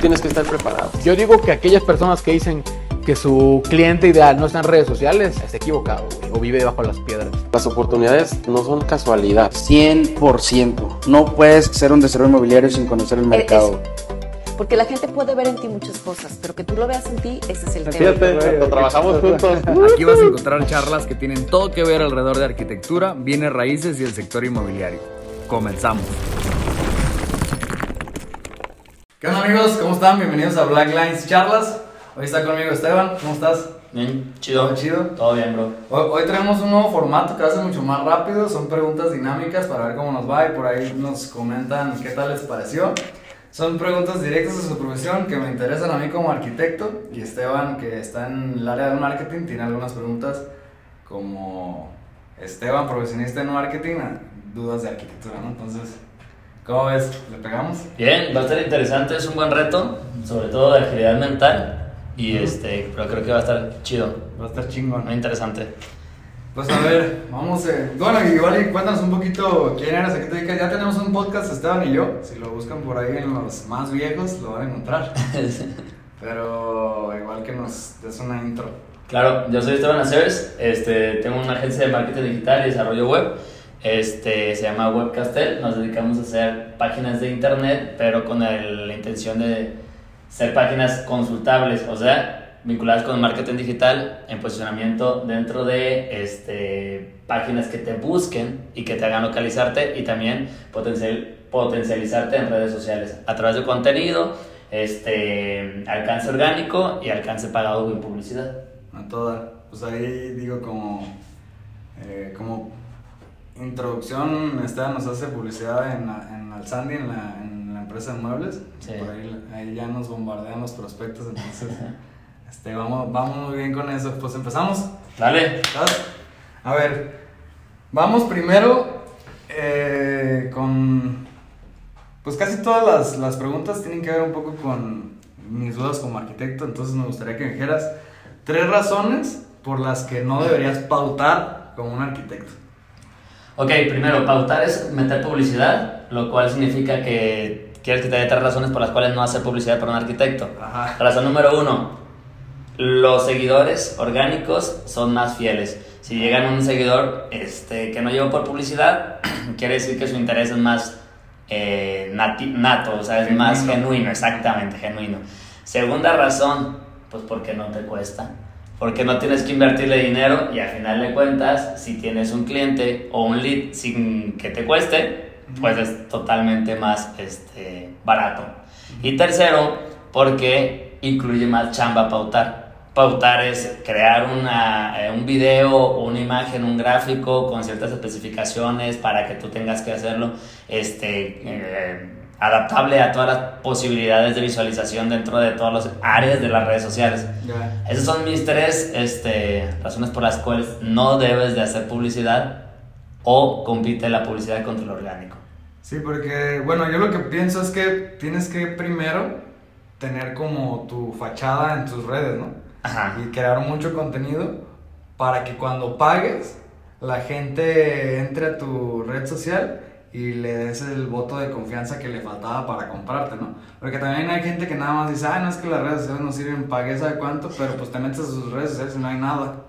tienes que estar preparado. Yo digo que aquellas personas que dicen que su cliente ideal no está en redes sociales, está equivocado, güey, o vive debajo de las piedras. Las oportunidades no son casualidad. 100%. No puedes ser un desarrollo inmobiliario sin conocer el mercado. Porque la gente puede ver en ti muchas cosas, pero que tú lo veas en ti, ese es el tema. Fíjate, cuando trabajamos juntos. Aquí vas a encontrar charlas que tienen todo que ver alrededor de arquitectura, bienes raíces y el sector inmobiliario. Comenzamos. ¿Qué onda amigos? ¿Cómo están? Bienvenidos a Black Lines Charlas. Hoy está conmigo Esteban. ¿Cómo estás? Bien, chido. ¿Todo chido? Todo bien, bro. Hoy, hoy tenemos un nuevo formato que va a ser mucho más rápido. Son preguntas dinámicas para ver cómo nos va y por ahí nos comentan qué tal les pareció. Son preguntas directas a su profesión que me interesan a mí como arquitecto y Esteban que está en el área del marketing tiene algunas preguntas como Esteban, profesionista en marketing, dudas de arquitectura, ¿no? Entonces, ¿cómo ves? ¿Le pegamos? Bien, va a estar interesante, es un buen reto, sobre todo de agilidad mental. Y este, pero creo que va a estar chido, Va a estar chingón. muy interesante. Pues a ver, vamos. Eh, bueno, igual y cuéntanos un poquito quién eres, a qué te dedicas. Ya tenemos un podcast, Esteban y yo. Si lo buscan por ahí en los más viejos, lo van a encontrar. Pero igual que nos des una intro. claro, yo soy Esteban Aceves, este, tengo una agencia de marketing digital y desarrollo web. Este, se llama Webcastel, nos dedicamos a hacer páginas de internet, pero con el- la intención de ser páginas consultables, o sea, vinculadas con marketing digital en posicionamiento dentro de este, páginas que te busquen y que te hagan localizarte y también potencial, potencializarte en redes sociales a través de contenido, este, alcance orgánico y alcance pagado en publicidad. A toda. Pues ahí digo como. eh, como introducción, Esteban nos hace publicidad en, la- en Alzandi, en la, en la empresa de muebles. Sí. Por ahí, ahí ya nos bombardean los prospectos, entonces. este, vamos, vamos muy bien con eso. Pues empezamos. Dale. ¿Estás? A ver, vamos primero eh, con... Pues casi todas las, las preguntas tienen que ver un poco con mis dudas como arquitecto, entonces me gustaría que me dijeras tres razones por las que no deberías pautar como un arquitecto. Ok, primero, pautar es meter publicidad, lo cual significa que quieres que te dé tres razones por las cuales no hacer publicidad para un arquitecto. Ajá. Razón número uno, los seguidores orgánicos son más fieles. Si llegan un seguidor este, que no llegó por publicidad, quiere decir que su interés es más eh, nati- nato, o sea, es más Genuino. genuino, exactamente, genuino. Segunda razón, pues porque no te cuesta. Porque no tienes que invertirle dinero y al final de cuentas, si tienes un cliente o un lead sin que te cueste, pues es totalmente más este, barato. Y tercero, porque incluye más chamba pautar. Pautar es crear una, eh, un video una imagen, un gráfico con ciertas especificaciones para que tú tengas que hacerlo este, eh, adaptable a todas las posibilidades de visualización dentro de todas las áreas de las redes sociales. Ya. Esas son mis tres este, razones por las cuales no debes de hacer publicidad o compite la publicidad contra el orgánico. Sí, porque, bueno, yo lo que pienso es que tienes que primero tener como tu fachada en tus redes, ¿no? Ajá. y crear mucho contenido para que cuando pagues la gente entre a tu red social y le des el voto de confianza que le faltaba para comprarte, ¿no? Porque también hay gente que nada más dice, ah, no es que las redes sociales no sirven, pagué sabe cuánto, pero pues te metes a sus redes sociales y no hay nada.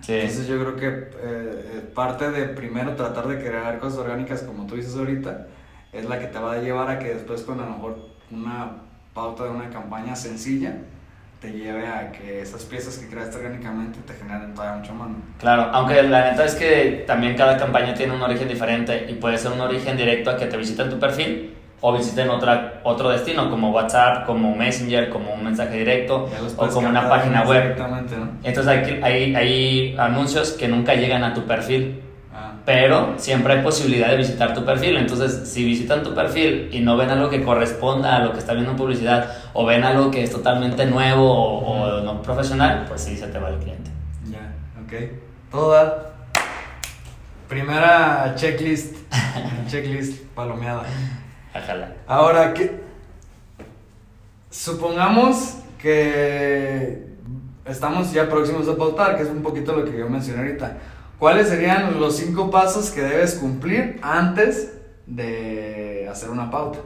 Sí. Entonces yo creo que eh, parte de primero tratar de crear cosas orgánicas como tú dices ahorita es la que te va a llevar a que después con a lo mejor una pauta de una campaña sencilla te lleve a que esas piezas que creaste orgánicamente te generen todavía mucho más. Claro, aunque la neta es que también cada campaña tiene un origen diferente y puede ser un origen directo a que te visiten tu perfil o visiten otra, otro destino como WhatsApp, como Messenger, como un mensaje directo o como una página web. ¿no? Entonces hay, hay, hay anuncios que nunca llegan a tu perfil, pero siempre hay posibilidad de visitar tu perfil. Entonces, si visitan tu perfil y no ven algo que corresponda a lo que está viendo en publicidad o ven algo que es totalmente nuevo o, o no profesional, pues sí se te va el cliente. ya, ok. Toda. Primera checklist. checklist palomeada. Ojalá. Ahora, ¿qué? Supongamos que estamos ya próximos a pautar, que es un poquito lo que yo mencioné ahorita. ¿Cuáles serían los cinco pasos que debes cumplir antes de hacer una pauta?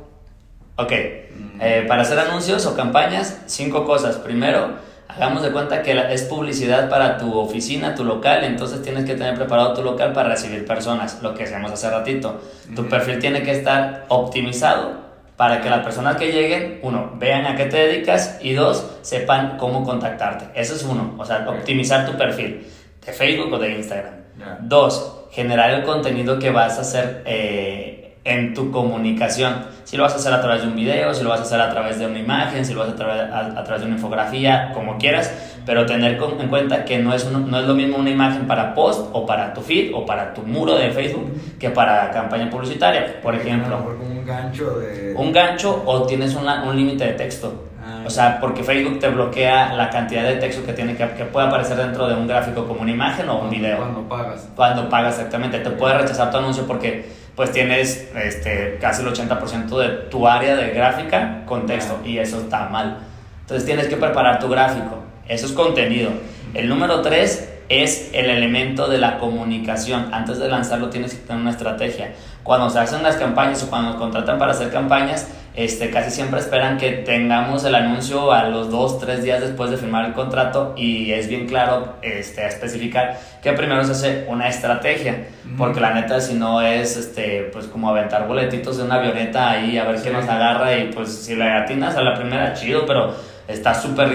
Ok, eh, para hacer anuncios o campañas, cinco cosas. Primero, hagamos de cuenta que es publicidad para tu oficina, tu local, entonces tienes que tener preparado tu local para recibir personas, lo que decíamos hace ratito. Tu perfil tiene que estar optimizado para que las personas que lleguen, uno, vean a qué te dedicas y dos, sepan cómo contactarte. Eso es uno, o sea, optimizar tu perfil de Facebook o de Instagram. Dos, generar el contenido que vas a hacer eh, en tu comunicación. Si lo vas a hacer a través de un video, si lo vas a hacer a través de una imagen, si lo vas a, través- a, a través de una infografía, como quieras, pero tener con- en cuenta que no es, no es lo mismo una imagen para post o para tu feed o para tu muro de Facebook que para campaña publicitaria. Por ejemplo, mejor como un gancho de. un gancho o tienes una- un límite de texto. Ah, O sea, porque Facebook te bloquea la cantidad de texto que tiene que, que puede aparecer dentro de un gráfico como una imagen o un video Cuando pagas. cuando pagas exactamente. Te puede rechazar tu anuncio porque pues tienes este, casi el 80% de tu área de gráfica con texto y eso está mal. Entonces tienes que preparar tu gráfico. Eso es contenido. El número 3 es el elemento de la comunicación. Antes de lanzarlo tienes que tener una estrategia. Cuando se hacen las campañas o cuando nos contratan para hacer campañas, este, casi siempre esperan que tengamos el anuncio a los dos, tres días después de firmar el contrato y es bien claro este, especificar que primero se hace una estrategia, porque la neta si no es este, pues como aventar boletitos de una avioneta ahí a ver qué Sí. nos agarra y pues si le atinas a la primera chido, pero está súper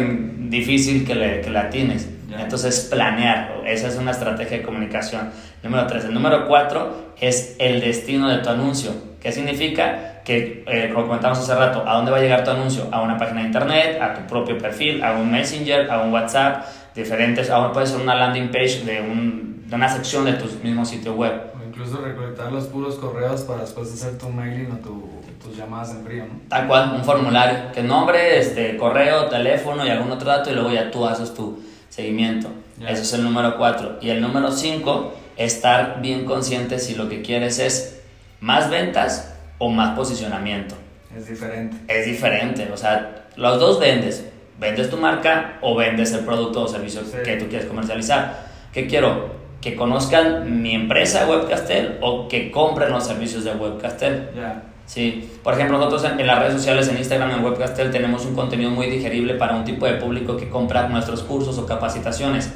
difícil que le, que le atines. Entonces planear, esa es una estrategia de comunicación. Número 3. El número 4 es el destino de tu anuncio. ¿Qué significa? Que, eh, como comentamos hace rato, ¿a dónde va a llegar tu anuncio? A una página de internet, a tu propio perfil, a un messenger, a un WhatsApp, diferentes, a puede ser una landing page de, un, de una sección de tu mismo sitio web. O incluso recolectar los puros correos para después hacer tu mailing o tu, tus llamadas en frío, ¿no? Tal cual, un formulario, que nombre, este, correo, teléfono y algún otro dato y luego ya tú haces tu seguimiento. Ese es el número 4. Y el número 5, estar bien consciente si lo que quieres es más ventas o más posicionamiento. Es diferente. Es diferente, o sea, los dos vendes. Vendes tu marca o vendes el producto o servicio Sí. que tú quieres comercializar. ¿Qué quiero? Que conozcan mi empresa Webcastel o que compren los servicios de Webcastel. Ya. Sí, por ejemplo, nosotros en, en las redes sociales, en Instagram, en Webcastel, tenemos un contenido muy digerible para un tipo de público que compra nuestros cursos o capacitaciones.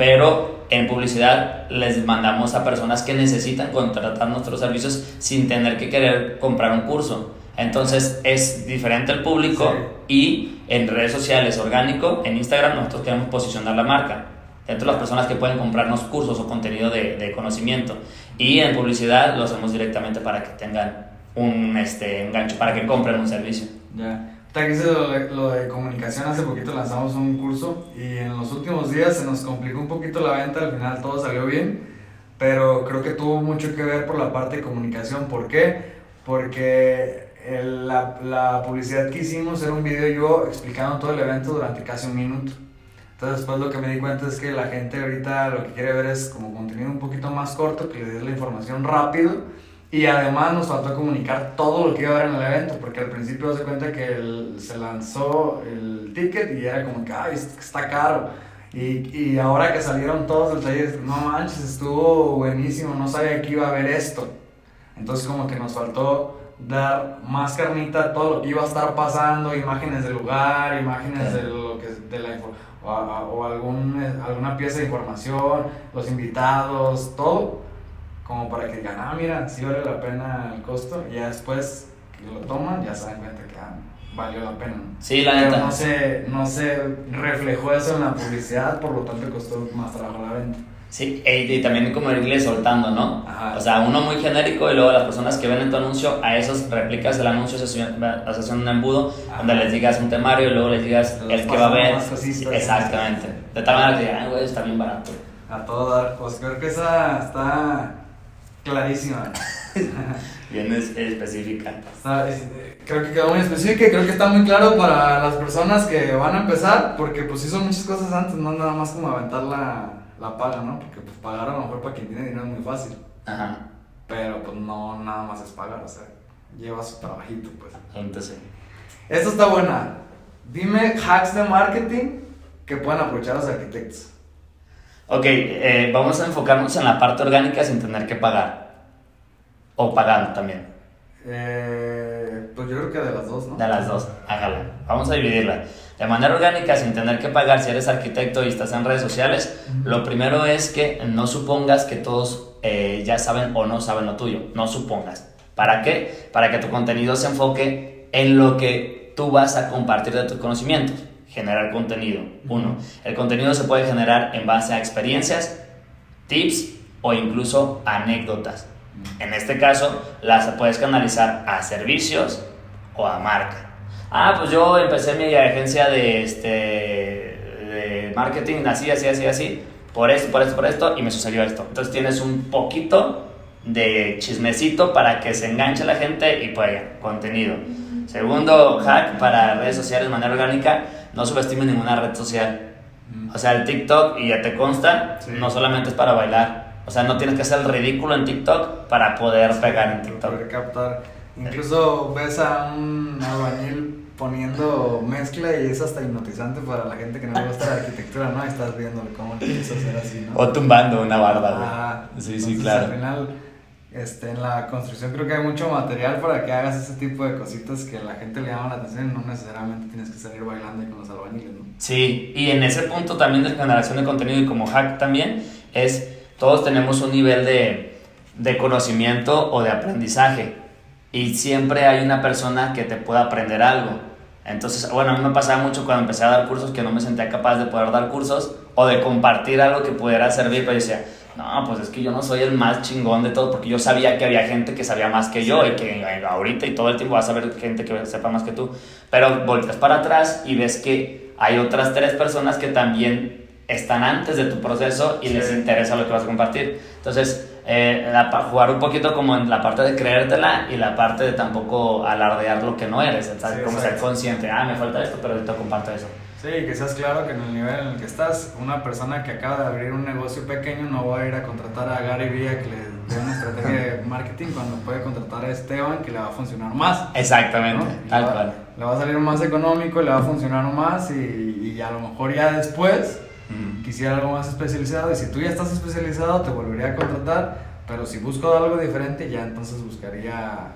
Pero en publicidad les mandamos a personas que necesitan contratar nuestros servicios sin tener que querer comprar un curso. Entonces es diferente el público y en redes sociales orgánico, en Instagram nosotros queremos posicionar la marca dentro de las personas que pueden comprarnos cursos o contenido de, de conocimiento. Y en publicidad lo hacemos directamente para que tengan un este, enganche, para que compren un servicio. Ya. Que hice lo de, lo de comunicación, hace poquito lanzamos un curso y en los últimos días se nos complicó un poquito la venta, al final todo salió bien, pero creo que tuvo mucho que ver por la parte de comunicación. ¿Por qué? Porque el- la, la publicidad que hicimos era un video yo explicando todo el evento durante casi un minuto. Entonces después lo que me di cuenta es que la gente ahorita lo que quiere ver es como contenido un poquito más corto, que le des la información rápido y además nos faltó comunicar todo lo que iba a haber en el evento, porque al principio se cuenta que el- se lanzó el ticket y era como que, ay, está caro. Y, y ahora que salieron todos del taller, no manches, estuvo buenísimo, no sabía que iba a haber esto. Entonces como que nos faltó dar más carnita a todo lo que iba a estar pasando, imágenes del lugar, imágenes de lo que de la o, o algún, alguna pieza de información, los invitados, todo, como para que digan, ah, mira, sí vale la pena el costo, y ya después que lo toman, ya se dan cuenta que ah, valió la pena. Sí, la Pero neta. no se, no se reflejó eso en la publicidad, por lo tanto costó más trabajo la venta. Sí, y, también como irle soltando, ¿no? Ajá. O sea, uno muy genérico y luego las personas que ven en tu anuncio, a esos replicas el anuncio, se hacen un embudo Ajá. donde les digas un temario y luego les digas el que va a ver. Exactamente. De tal manera que digan, "Ay, güey, está bien barato. A todo dar, pues creo que esa está clarísima. Bien es- específica. Eh, creo que quedó muy específica y creo que está muy claro para las personas que van a empezar, porque pues hizo muchas cosas antes, no nada más como aventar la, la paga, ¿no? Porque pues pagar a lo mejor para quien tiene dinero es muy fácil, Ajá. pero pues no nada más es pagar, o sea, lleva su trabajito, pues. Entonces, Esto está buena. Dime hacks de marketing que pueden aprovechar los arquitectos. Ok, eh, vamos a enfocarnos en la parte orgánica sin tener que pagar. O pagando también. Eh, pues yo creo que de las dos, ¿no? De las dos, hágala. Vamos a dividirla. De manera orgánica, sin tener que pagar si eres arquitecto y estás en redes sociales, lo primero es que no supongas que todos eh, ya saben o no saben lo tuyo. No supongas. ¿Para qué? Para que tu contenido se enfoque en lo que tú vas a compartir de tus conocimientos. Generar contenido. Uno, el contenido se puede generar en base a experiencias, tips o incluso anécdotas. En este caso, las puedes canalizar a servicios o a marca. Ah, pues yo empecé mi agencia de, este, de marketing así, así, así, así, por esto, por esto, por esto, y me sucedió esto. Entonces tienes un poquito de chismecito para que se enganche la gente y pues contenido. Segundo hack para redes sociales de manera orgánica, no subestimes ninguna red social. O sea, el TikTok, y ya te consta, Sí. no solamente es para bailar. O sea, no tienes que hacer el ridículo en TikTok para poder pegar en TikTok. poder captar. Incluso ves a un albañil poniendo mezcla y es hasta hipnotizante para la gente que no le gusta la arquitectura, ¿no? Estás viendo cómo lo empieza a hacer así, ¿no? O tumbando una barda, güey. Ah, sí, sí, claro. Al final, este, en la construcción creo que hay mucho material para que hagas ese tipo de cositas que a la gente le llaman la atención y no necesariamente tienes que salir bailando ahí con los albañiles, ¿no? Sí, y en ese punto también de generación de contenido y como hack también es, todos tenemos un nivel de, de conocimiento o de aprendizaje y siempre hay una persona que te pueda aprender algo. Entonces, bueno, a mí me pasaba mucho cuando empecé a dar cursos que no me sentía capaz de poder dar cursos o de compartir algo que pudiera servir, pero yo decía, no, pues es que yo no soy el más chingón de todo, porque yo sabía que había gente que sabía más que yo y que ahorita y todo el tiempo vas a ver gente que sepa más que tú, pero volteas para atrás y ves que hay otras tres personas que también están antes de tu proceso y Sí. les interesa lo que vas a compartir. Entonces, eh, la jugar un poquito como en la parte de creértela y la parte de tampoco alardear lo que no eres, ¿sabes? Sí, como ser consciente, ah, me falta esto, pero ahorita comparto eso. Sí, que seas claro que en el nivel en el que estás, una persona que acaba de abrir un negocio pequeño no va a ir a contratar a Gary Vee a que le dé una estrategia de marketing cuando puede contratar a Esteban que le va a funcionar más. Exactamente, ¿no? tal va, cual. le va a salir más económico, le va a funcionar más y, y a lo mejor ya después Mm. quisiera algo más especializado y si tú ya estás especializado te volvería a contratar, pero si busco algo diferente ya entonces buscaría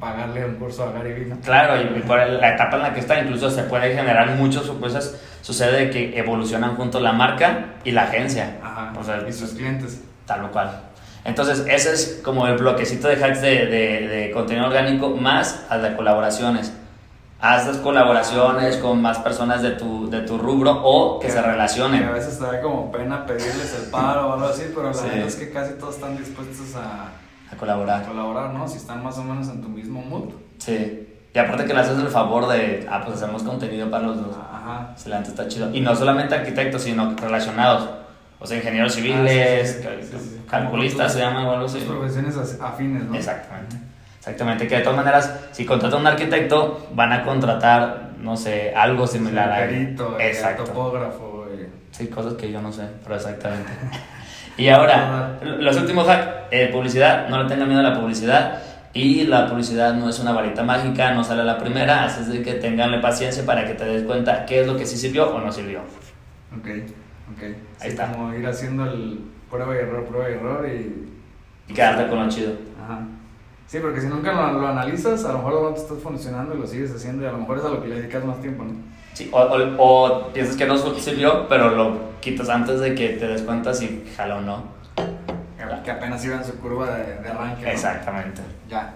pagarle un curso a Gary Vee. ¿no? Claro, y por la etapa en la que está, incluso se puede generar muchas sorpresas. Sucede que evolucionan junto la marca y la agencia. Ajá, O sea, y sus clientes. Tal o cual. Entonces, ese es como el bloquecito de hacks de, de, de contenido orgánico más al de colaboraciones. Haz colaboraciones con más personas de tu, de tu rubro o que se Que a relacionen. veces te da como pena pedirles el paro o algo así, pero la Sí. verdad es que casi todos están dispuestos a, A a colaborar. colaborar, ¿no? Si están más o menos en tu mismo mood. Sí. Y aparte que le haces el favor de, ah, pues hacemos contenido para los dos. Ajá. Excelente, está chido. Y no solamente arquitectos, sino relacionados. O sea, ingenieros civiles, Ah, sí, sí, sí, calculistas se llaman o algo así. profesiones as- afines, ¿no? Exactamente. Exactamente, que de todas maneras, si contratan a un arquitecto, van a contratar, no sé, algo similar a El perito, el Exacto. topógrafo. y- Sí, cosas que yo no sé, pero exactamente. y ahora, los últimos hacks, eh, publicidad, no le tengan miedo a la publicidad. Y la publicidad no es una varita mágica, no sale a la primera, así es de que tenganle paciencia para que te des cuenta qué es lo que sí sirvió o no sirvió. Ok, ok. Ahí Sí, está. Como ir haciendo el prueba y error, prueba y error y... Y quedarte con lo chido. Ajá. Sí, porque si nunca lo, lo analizas, a lo mejor no te estás funcionando y lo sigues haciendo y a lo mejor es a lo que le dedicas más tiempo, ¿no? Sí, o, o- o piensas que no sirvió, pero lo quitas antes de que te des cuenta si jala o no. Que apenas iba en su curva de, de arranque. ¿no? Exactamente. Ya.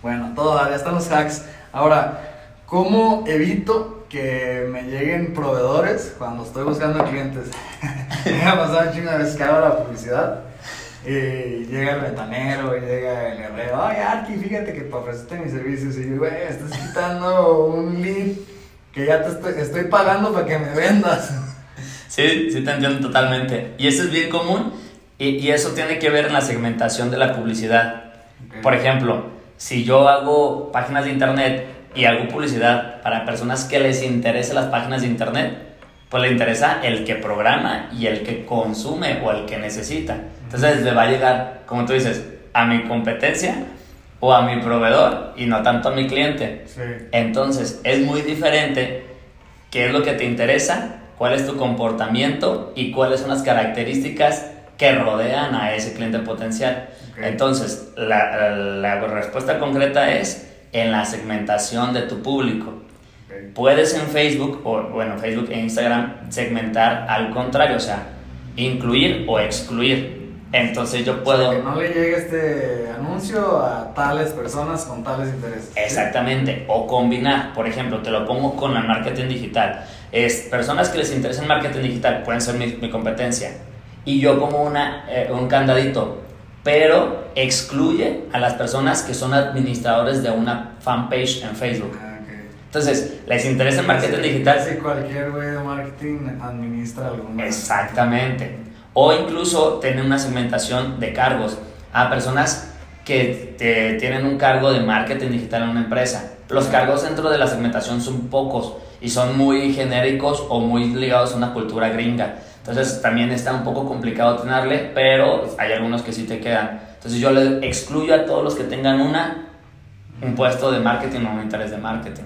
Bueno, todo, ya están los hacks. Ahora, ¿cómo evito que me lleguen proveedores cuando estoy buscando clientes? me ha pasado un chingo de veces que hago la publicidad y llega el metanero y llega el herrero. Ay, Arki, fíjate que para ofrecerte mis servicios. Y yo, güey, estás quitando un lead que ya te estoy, estoy pagando para que me vendas. Sí, sí te entiendo totalmente. Y eso es bien común y, y eso tiene que ver en la segmentación de la publicidad. Por ejemplo, si yo hago páginas de internet y hago publicidad para personas que les interesen las páginas de internet, pues le interesa el que programa y el que consume o el que necesita. Entonces le va a llegar, como tú dices, a mi competencia o a mi proveedor y no tanto a mi cliente. Sí. Entonces es muy diferente qué es lo que te interesa, cuál es tu comportamiento y cuáles son las características que rodean a ese cliente potencial. Entonces, la, la respuesta concreta es en la segmentación de tu público. Puedes en Facebook, o bueno, Facebook e Instagram, segmentar al contrario, o sea, incluir o excluir. Entonces yo O sea, puedo... que no le llegue este anuncio a tales personas con tales intereses. Exactamente, o combinar, por ejemplo, te lo pongo con el marketing digital. Es personas que les interesa el marketing digital pueden ser mi, mi competencia y yo como una, eh, un candadito, pero excluye a las personas que son administradores de una fanpage en Facebook. Ah, ok. Entonces, les interesa el marketing digital, Si cualquier güey de marketing administra alguna. Exactamente. O incluso tener una segmentación de cargos a personas que te- tienen un cargo de marketing digital en una empresa. Los cargos dentro de la segmentación son pocos y son muy genéricos o muy ligados a una cultura gringa. Entonces también está un poco complicado tenerle, pero hay algunos que sí te quedan. Entonces yo le excluyo a todos los que tengan una, un puesto de marketing o un interés de marketing.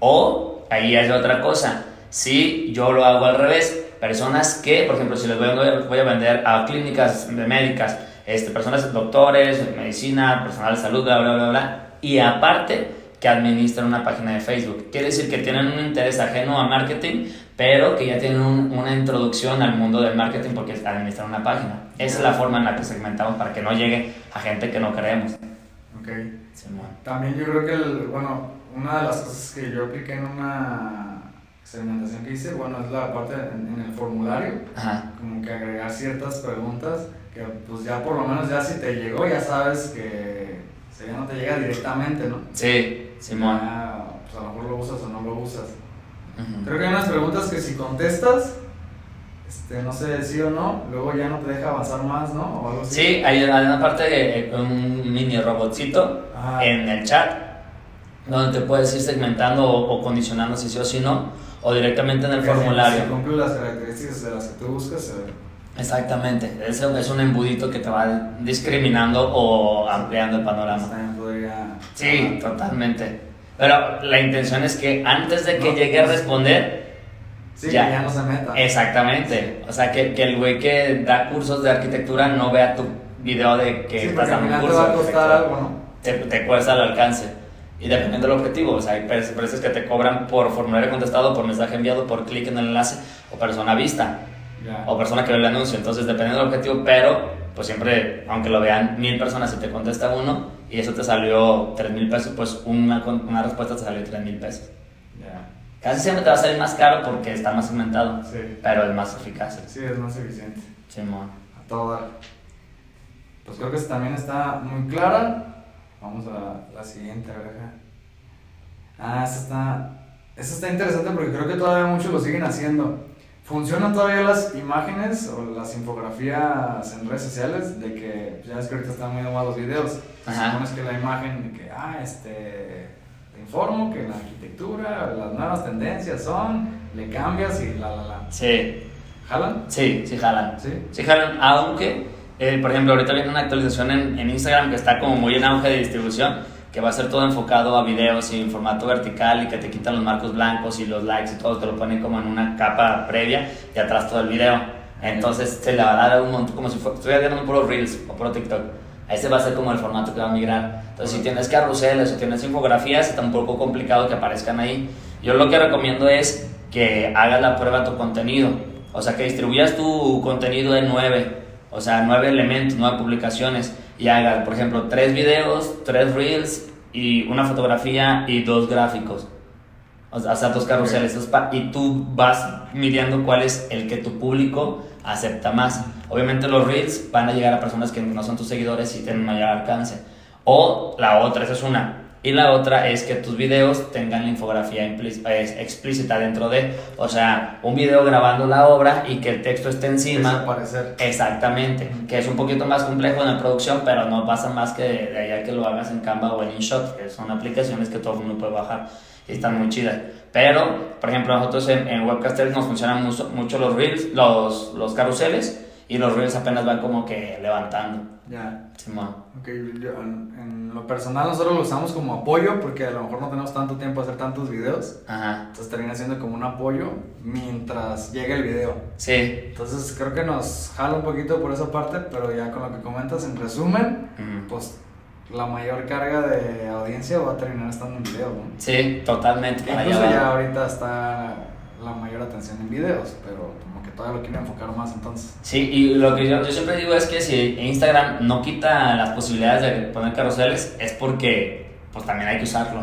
O ahí hay otra cosa. Si yo lo hago al revés, personas que, por ejemplo, si les voy a, voy a vender a clínicas médicas, este, personas, doctores, medicina, personal de salud, bla, bla, bla, bla, y aparte que administran una página de Facebook. Quiere decir que tienen un interés ajeno a marketing, pero que ya tienen un- una introducción al mundo del marketing porque administran una página. Esa es la forma en la que segmentamos para que no llegue a gente que no creemos. Ok. Simón. También yo creo que, el, bueno, una de las cosas que yo apliqué en una segmentación que hice, bueno, es la parte en, en el formulario, Ajá. como que agregar ciertas preguntas que pues ya por lo menos ya si te llegó ya sabes que o sea, ya no te llega directamente, ¿no? Sí, Simón. Ya, pues a lo mejor lo usas o no lo usas. Creo que hay unas preguntas que si contestas, este, no sé sí o no, luego ya no te deja avanzar más, ¿no? O algo así. Sí, hay, hay una parte de eh, un mini robotcito en el chat donde te puedes ir segmentando o, o condicionando si sí o si no, o directamente en el formulario. Si cumple las características de las que tú buscas. Exactamente, es, es un embudito que te va discriminando o ampliando el panorama. Sí, totalmente. Pero la intención es que antes de que No, llegue a responder, Sí, Ya. que ya no se meta. exactamente. O sea, que, que el güey que da cursos de arquitectura no vea tu video de que sí, estás dando un final te curso. va a costar algo, ¿no? te, te cuesta el alcance. Y dependiendo del objetivo, o sea, hay pre- precios que te cobran por formulario contestado, por mensaje enviado, por clic en el enlace, o persona vista, Ya. o persona que ve el anuncio. Entonces, dependiendo del objetivo, pero pues siempre, aunque lo vean mil personas, si te contesta uno y eso te salió tres mil pesos, pues una, una respuesta te salió tres mil pesos. Casi siempre te va a salir más caro porque está más segmentado, Sí. pero es más eficaz. Sí, es más eficiente. Simón. A todo. Pues creo que también está muy clara. Vamos a la, siguiente, a ver acá. Ah, esta está, esta está interesante porque creo que todavía muchos lo siguen haciendo. ¿Funcionan todavía las imágenes o las infografías en redes sociales? De que pues, ya ves que ahorita están muy de los videos. Supones que la imagen de que, ah, este, te informo que la arquitectura, las nuevas tendencias son, le cambias y la, la, la. Sí, ¿Jalan? sí, sí jalan. Sí. Sí, jalan, aunque, eh, por ejemplo, ahorita viene una actualización en, en Instagram que está como muy en auge de distribución, que va a ser todo enfocado a videos y en formato vertical y que te quitan los marcos blancos y los likes y todo, te lo ponen como en una capa previa y atrás todo el video. Entonces se le va a dar un montón, como si fuera, estuviera viendo puro Reels o puro TikTok. Ese va a ser como el formato que va a migrar. Entonces, si tienes carruseles o tienes infografías, está un poco complicado que aparezcan ahí. Yo lo que recomiendo es que hagas la prueba a tu contenido. O sea, que distribuyas tu contenido en nueve, o sea, nueve elementos, nueve publicaciones, y hagas, por ejemplo, tres videos, tres reels, y una fotografía y dos gráficos. O sea, dos carruseles. Pa- Y tú vas midiendo cuál es el que tu público acepta más. Obviamente los reels van a llegar a personas que no son tus seguidores y tienen mayor alcance. O la otra, esa es una. Y la otra es que tus videos tengan la infografía explícita dentro de, o sea, un video grabando la obra y que el texto esté encima. Desaparecer. Exactamente, que es un poquito más complejo en la producción, pero no pasa más que de, de allá que lo hagas en Canva o en InShot, que son aplicaciones que todo el mundo puede bajar y están muy chidas. Pero, por ejemplo, nosotros en, en Webcaster nos funcionan mucho, mucho los reels, los, los carruseles, y los reels apenas van como que levantando. Ya. Simón. Ok, yo, en, en lo personal nosotros lo usamos como apoyo porque a lo mejor no tenemos tanto tiempo a hacer tantos videos. Ajá. Entonces termina siendo como un apoyo mientras llega el video. Sí. Entonces creo que nos jala un poquito por esa parte, pero ya con lo que comentas, en resumen, pues la mayor carga de audiencia va a terminar estando en video, ¿no? Sí, totalmente. Incluso ya ahorita está la mayor atención en videos, pero como que todavía lo quieren enfocar más entonces. Sí, y lo que yo, yo siempre digo es que si Instagram no quita las posibilidades de poner carruseles, es porque pues también hay que usarlo.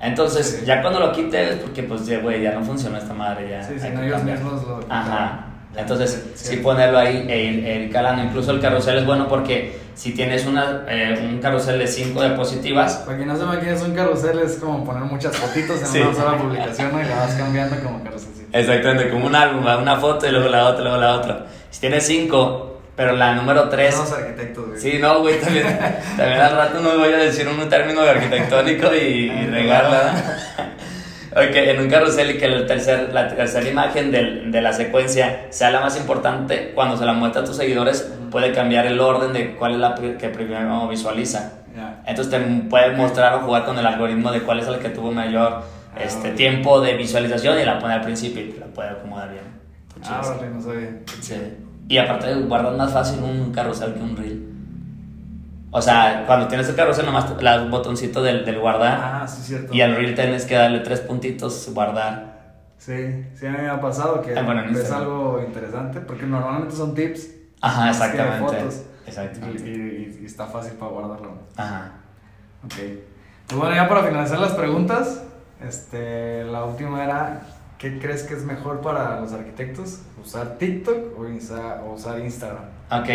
Entonces, Sí. ya cuando lo quite es porque pues ya, güey, ya no funciona esta madre, ya Sí, si no ellos mismos lo Ajá. Entonces, Sí. sí ponerlo ahí e ir, e ir calando. Incluso el carrusel es bueno porque si tienes una, eh, un carrusel de 5 diapositivas, Para quien no se imagina, es un carrusel, es como poner muchas fotitos en Sí. una sola publicación ¿no? y la vas cambiando como carrusel. exactamente como un álbum, una foto y luego la otra, luego la otra. Si tienes 5, pero la número 3 Somos arquitectos, güey. Sí, no, güey, también, también al rato no voy a decir un término arquitectónico y, y regarla. Ok, en un carrusel y que el tercer, la tercera imagen del- de la secuencia sea la más importante, cuando se la muestra a tus seguidores, puede cambiar el orden de cuál es la que primero visualiza. Ya. Entonces te puede mostrar o jugar con el algoritmo de cuál es el que tuvo mayor este, ok. tiempo de visualización y la pone al principio y la puede acomodar bien. Ah, vale, no sabía. Sí. Y aparte guardas más fácil un carrusel que un reel. O sea, cuando tienes el carrusel nomás un botoncito del, del guardar Ah, sí, cierto. y al reel tienes que darle tres puntitos guardar. Sí, sí, me ha pasado que Ah, bueno, en ves Instagram. algo interesante, porque normalmente son tips. Ajá, exactamente. fotos. Y, Exactamente. y- y está fácil para guardarlo. Ajá. Ok. Pues bueno, ya para finalizar las preguntas, este, la última era, ¿qué crees que es mejor para los arquitectos? ¿Usar TikTok o, usar Instagram? Ok,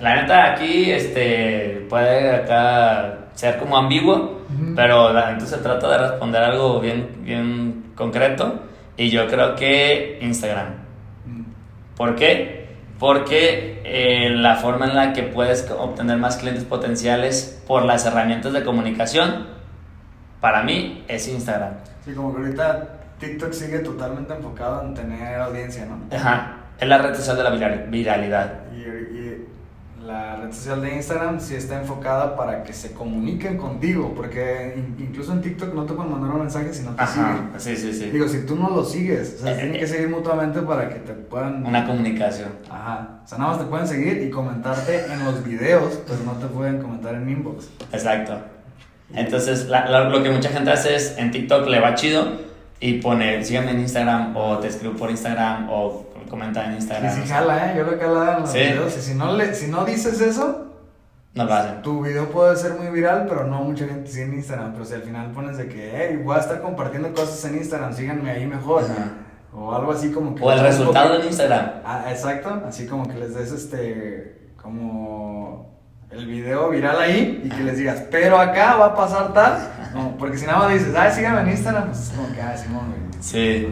la neta aquí este, puede acá ser como ambiguo, pero la neta se trata de responder algo bien, bien concreto y yo creo que Instagram. Mm, ¿Por qué? Porque eh, la forma en la que puedes obtener más clientes potenciales por las herramientas de comunicación, para mí es Instagram. Sí, como que ahorita TikTok sigue totalmente enfocado en tener audiencia, ¿no? Ajá, es la red social de la viral- viralidad. Y, y la red social de Instagram sí está enfocada para que se comuniquen contigo, porque in- incluso en TikTok no te pueden mandar un mensaje si no te Ajá, siguen. sí, sí, sí. Digo, si tú no lo sigues, o sea, Eh, tienen eh. que seguir mutuamente para que te puedan... Una comunicación. Ajá, o sea, nada más te pueden seguir y comentarte en los videos, pero no te pueden comentar en inbox. Exacto. Entonces, la- la- lo que mucha gente hace es en TikTok le va chido y pone, sígueme en Instagram o te escribo por Instagram o comenta en Instagram. o sea, jala, ¿eh? Yo lo he calado en los Sí. videos. Y si no, le, si no dices eso, no lo hacen. tu video puede ser muy viral, pero no mucha gente sigue en Instagram. Pero si al final pones de que, hey, voy a estar compartiendo cosas en Instagram, síganme ahí mejor. O algo así como que... O el resultado poquito- en Instagram. Ah, exacto, así como que les des este, como el video viral ahí y que les digas, pero acá va a pasar tal. No, porque si nada más dices, ay, síganme en Instagram, pues es como que, ah, Simón, güey. Sí.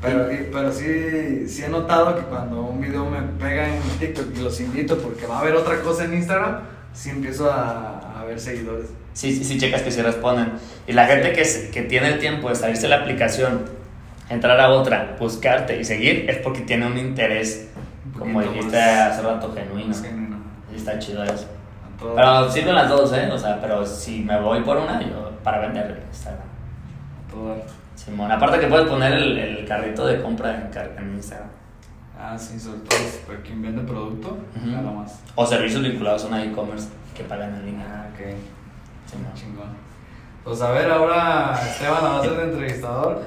Pero, pero sí, sí he notado que cuando un video me pega en TikTok y los invito porque va a haber otra cosa en Instagram, sí empiezo a, a ver seguidores. Sí, sí, sí, checas que sí responden. Y la gente que, que tiene el tiempo de salirse de la aplicación, entrar a otra, buscarte y seguir, es porque tiene un interés, Un como dijiste hace rato, genuino. genuino. Y está chido eso. Pero sirven las dos, ¿eh? O sea, pero si me voy por una, yo para vender Instagram. a todo. Simón, aparte que puedes poner el, el carrito de compra en, car- en Instagram. Ah, sí, sobre todo para quien vende producto, nada más. O servicios vinculados a una e-commerce que pagan en línea. Ah, ok. Simón. Chingón. Pues a ver, ahora Esteban va a ser entrevistador.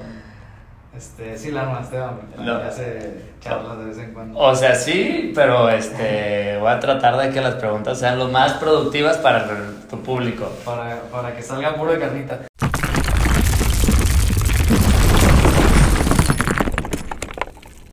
Este, sí, la arma Esteban, porque No. hace charlas de vez en cuando. O sea, sí, pero este, voy a tratar de que las preguntas sean lo más productivas para tu público. Para, para que salga puro de carnita.